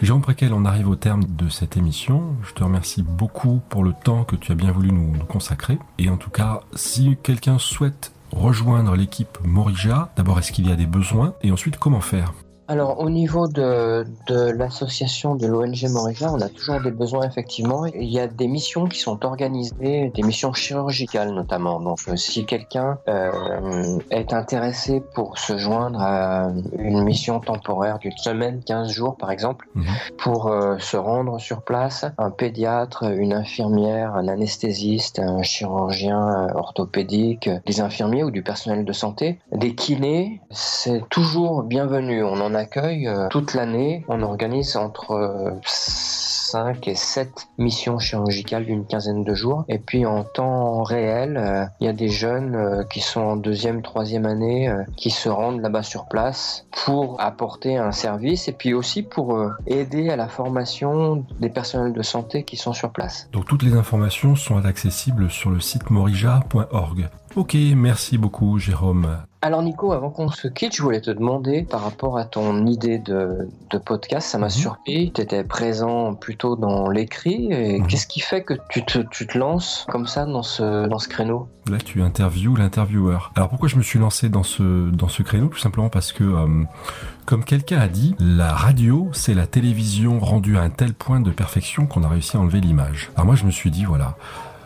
Jean Préquel, on arrive au terme de cette émission. Je te remercie beaucoup pour le temps que tu as bien voulu nous consacrer. Et en tout cas, si quelqu'un souhaite rejoindre l'équipe Morija, d'abord est-ce qu'il y a des besoins? Et ensuite comment faire? Alors au niveau de, de l'association de l'ONG Moria, on a toujours des besoins effectivement. Il y a des missions qui sont organisées, des missions chirurgicales notamment. Donc euh, si quelqu'un euh, est intéressé pour se joindre à une mission temporaire d'une semaine, 15 jours par exemple, Mhm. pour euh, se rendre sur place, un pédiatre, une infirmière, un anesthésiste, un chirurgien orthopédique, des infirmiers ou du personnel de santé, des kinés, c'est toujours bienvenu. On en euh, toute l'année. On organise entre euh, 5 et 7 missions chirurgicales d'une quinzaine de jours. Et puis en temps réel, euh, il y a des jeunes euh, qui sont en deuxième, troisième année euh, qui se rendent là-bas sur place pour apporter un service et puis aussi pour euh, aider à la formation des personnels de santé qui sont sur place. Donc toutes les informations sont accessibles sur le site morija.org. Ok, merci beaucoup Jérôme. Alors Nico, avant qu'on se quitte, je voulais te demander par rapport à ton idée de, de podcast, ça m'a Mhm. surpris, tu étais présent plutôt dans l'écrit, et Mhm. qu'est-ce qui fait que tu te, tu te lances comme ça dans ce, dans ce créneau? Là, tu interviews l'intervieweur. Alors pourquoi je me suis lancé dans ce, dans ce créneau? Tout simplement parce que, euh, comme quelqu'un a dit, la radio, c'est la télévision rendue à un tel point de perfection qu'on a réussi à enlever l'image. Alors moi, je me suis dit, voilà,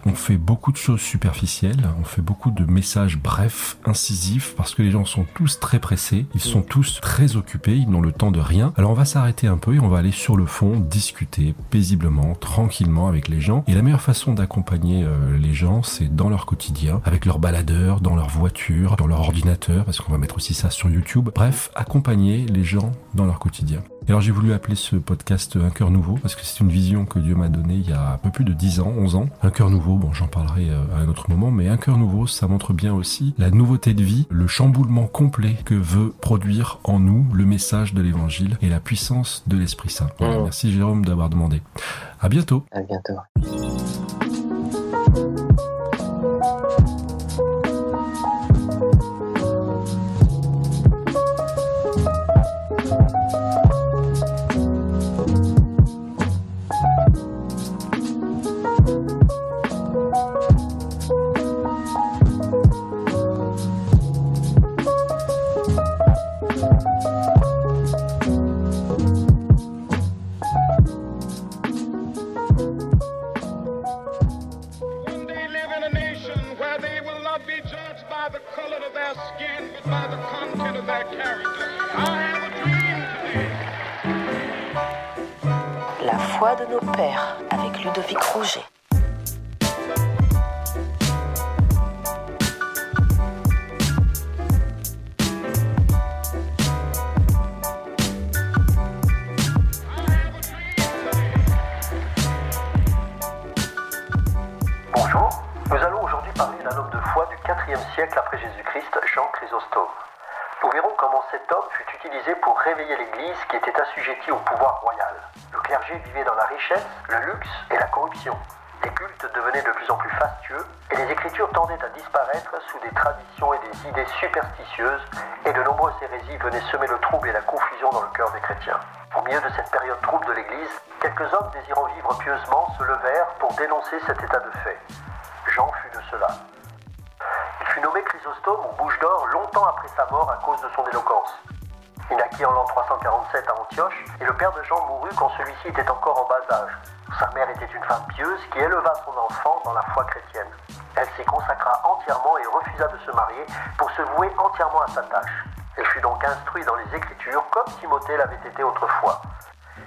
on fait beaucoup de choses superficielles, on fait beaucoup de messages brefs, incisifs, parce que les gens sont tous très pressés, ils sont tous très occupés, ils n'ont le temps de rien. Alors on va s'arrêter un peu et on va aller sur le fond, discuter paisiblement, tranquillement avec les gens. Et la meilleure façon d'accompagner euh, les gens, c'est dans leur quotidien, avec leur baladeur, dans leur voiture, dans leur ordinateur, parce qu'on va mettre aussi ça sur YouTube. Bref, accompagner les gens dans leur quotidien. Et alors j'ai voulu appeler ce podcast Un cœur nouveau, parce que c'est une vision que Dieu m'a donnée il y a un peu plus de 10 ans, 11 ans. Un cœur nouveau, bon j'en parlerai euh, à un autre moment, mais un cœur nouveau, ça montre bien aussi la nouveauté de vie, le chamboulement complet que veut produire en nous le message de l'évangile et la puissance de l'Esprit Saint. Voilà, Mm. merci Jérôme d'avoir demandé. À bientôt. À bientôt. Foi de nos pères avec Ludovic Rouget. Le luxe et la corruption. Les cultes devenaient de plus en plus fastueux et les écritures tendaient à disparaître sous des traditions et des idées superstitieuses et de nombreuses hérésies venaient semer le trouble et la confusion dans le cœur des chrétiens. Au milieu de cette période trouble de l'Église, quelques hommes désirant vivre pieusement se levèrent pour dénoncer cet état de fait. Jean fut de cela. Il fut nommé Chrysostome ou Bouche d'Or longtemps après sa mort à cause de son éloquence. En l'an 347 à Antioche et le père de Jean mourut quand celui-ci était encore en bas âge. Sa mère était une femme pieuse qui éleva son enfant dans la foi chrétienne. Elle s'y consacra entièrement et refusa de se marier pour se vouer entièrement à sa tâche. Elle fut donc instruit dans les Écritures comme Timothée l'avait été autrefois.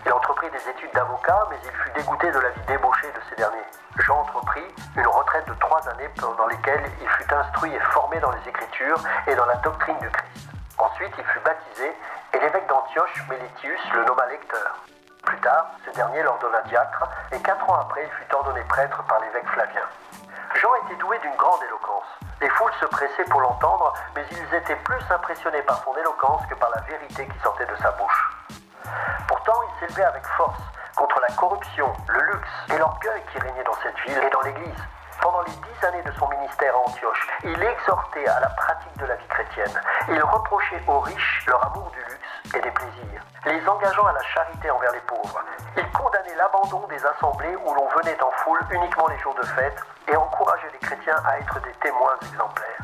Il entreprit des études d'avocat, mais il fut dégoûté de la vie débauchée de ces derniers. Jean entreprit une retraite de trois années pendant lesquelles il fut instruit et formé dans les Écritures et dans la doctrine du Christ. Ensuite, il fut baptisé et l'évêque d'Antioche, Mélétius, le nomma lecteur. Plus tard, ce dernier l'ordonna diacre et quatre ans après, il fut ordonné prêtre par l'évêque Flavien. Jean était doué d'une grande éloquence. Les foules se pressaient pour l'entendre, mais ils étaient plus impressionnés par son éloquence que par la vérité qui sortait de sa bouche. Pourtant, il s'élevait avec force contre la corruption, le luxe et l'orgueil qui régnaient dans cette ville et dans l'Église. Pendant les dix années de son ministère à Antioche, il exhortait à la pratique de la vie chrétienne. Il reprochait aux riches leur amour du luxe et des plaisirs, les engageant à la charité envers les pauvres. Il condamnait l'abandon des assemblées où l'on venait en foule uniquement les jours de fête et encourageait les chrétiens à être des témoins exemplaires.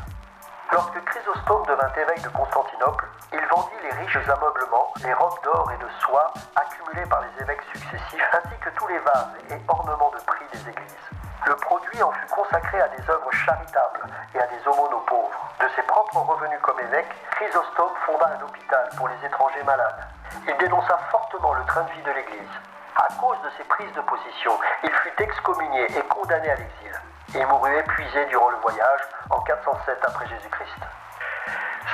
Lorsque Chrysostome devint évêque de Constantinople, il vendit les riches ameublements, les robes d'or et de soie accumulés par les évêques successifs, ainsi que tous les vases et ornements de prix des églises. Le produit en fut consacré à des œuvres charitables et à des aumônes aux pauvres. De ses propres revenus comme évêque, Chrysostome fonda un hôpital pour les étrangers malades. Il dénonça fortement le train de vie de l'Église. À cause de ses prises de position, il fut excommunié et condamné à l'exil. Il mourut épuisé durant le voyage en 407 après Jésus-Christ.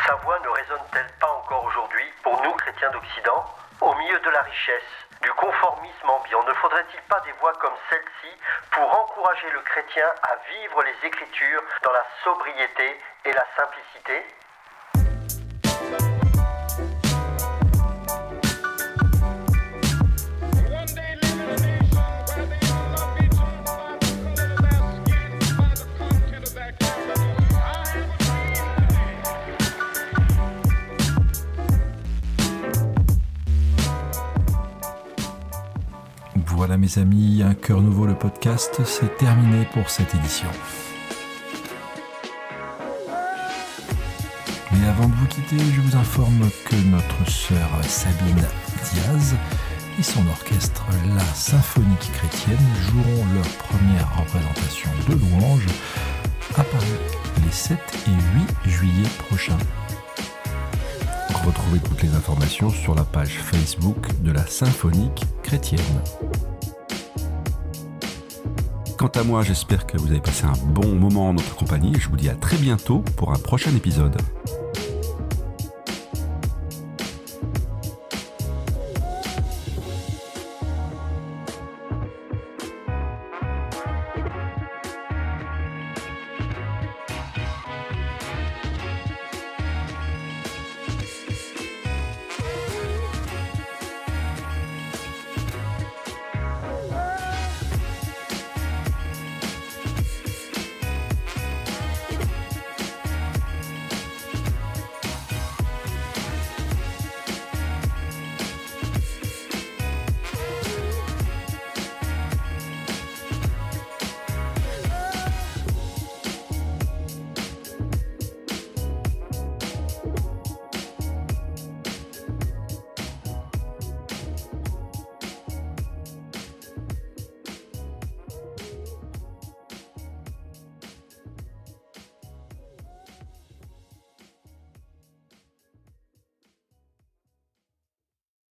Sa voix ne résonne-t-elle pas encore aujourd'hui pour nous chrétiens d'Occident? Au milieu de la richesse, du conformisme ambiant, ne faudrait-il pas des voix comme celle-ci pour encourager le chrétien à vivre les Écritures dans la sobriété et la simplicité? Voilà mes amis, un cœur nouveau le podcast, c'est terminé pour cette édition. Mais avant de vous quitter, je vous informe que notre sœur Sabine Diaz et son orchestre La Symphonique Chrétienne joueront leur première représentation de louange à Paris les 7 et 8 juillet prochains. Retrouvez toutes les informations sur la page Facebook de la Symphonique Chrétienne. Quant à moi, j'espère que vous avez passé un bon moment en notre compagnie. Je vous dis à très bientôt pour un prochain épisode.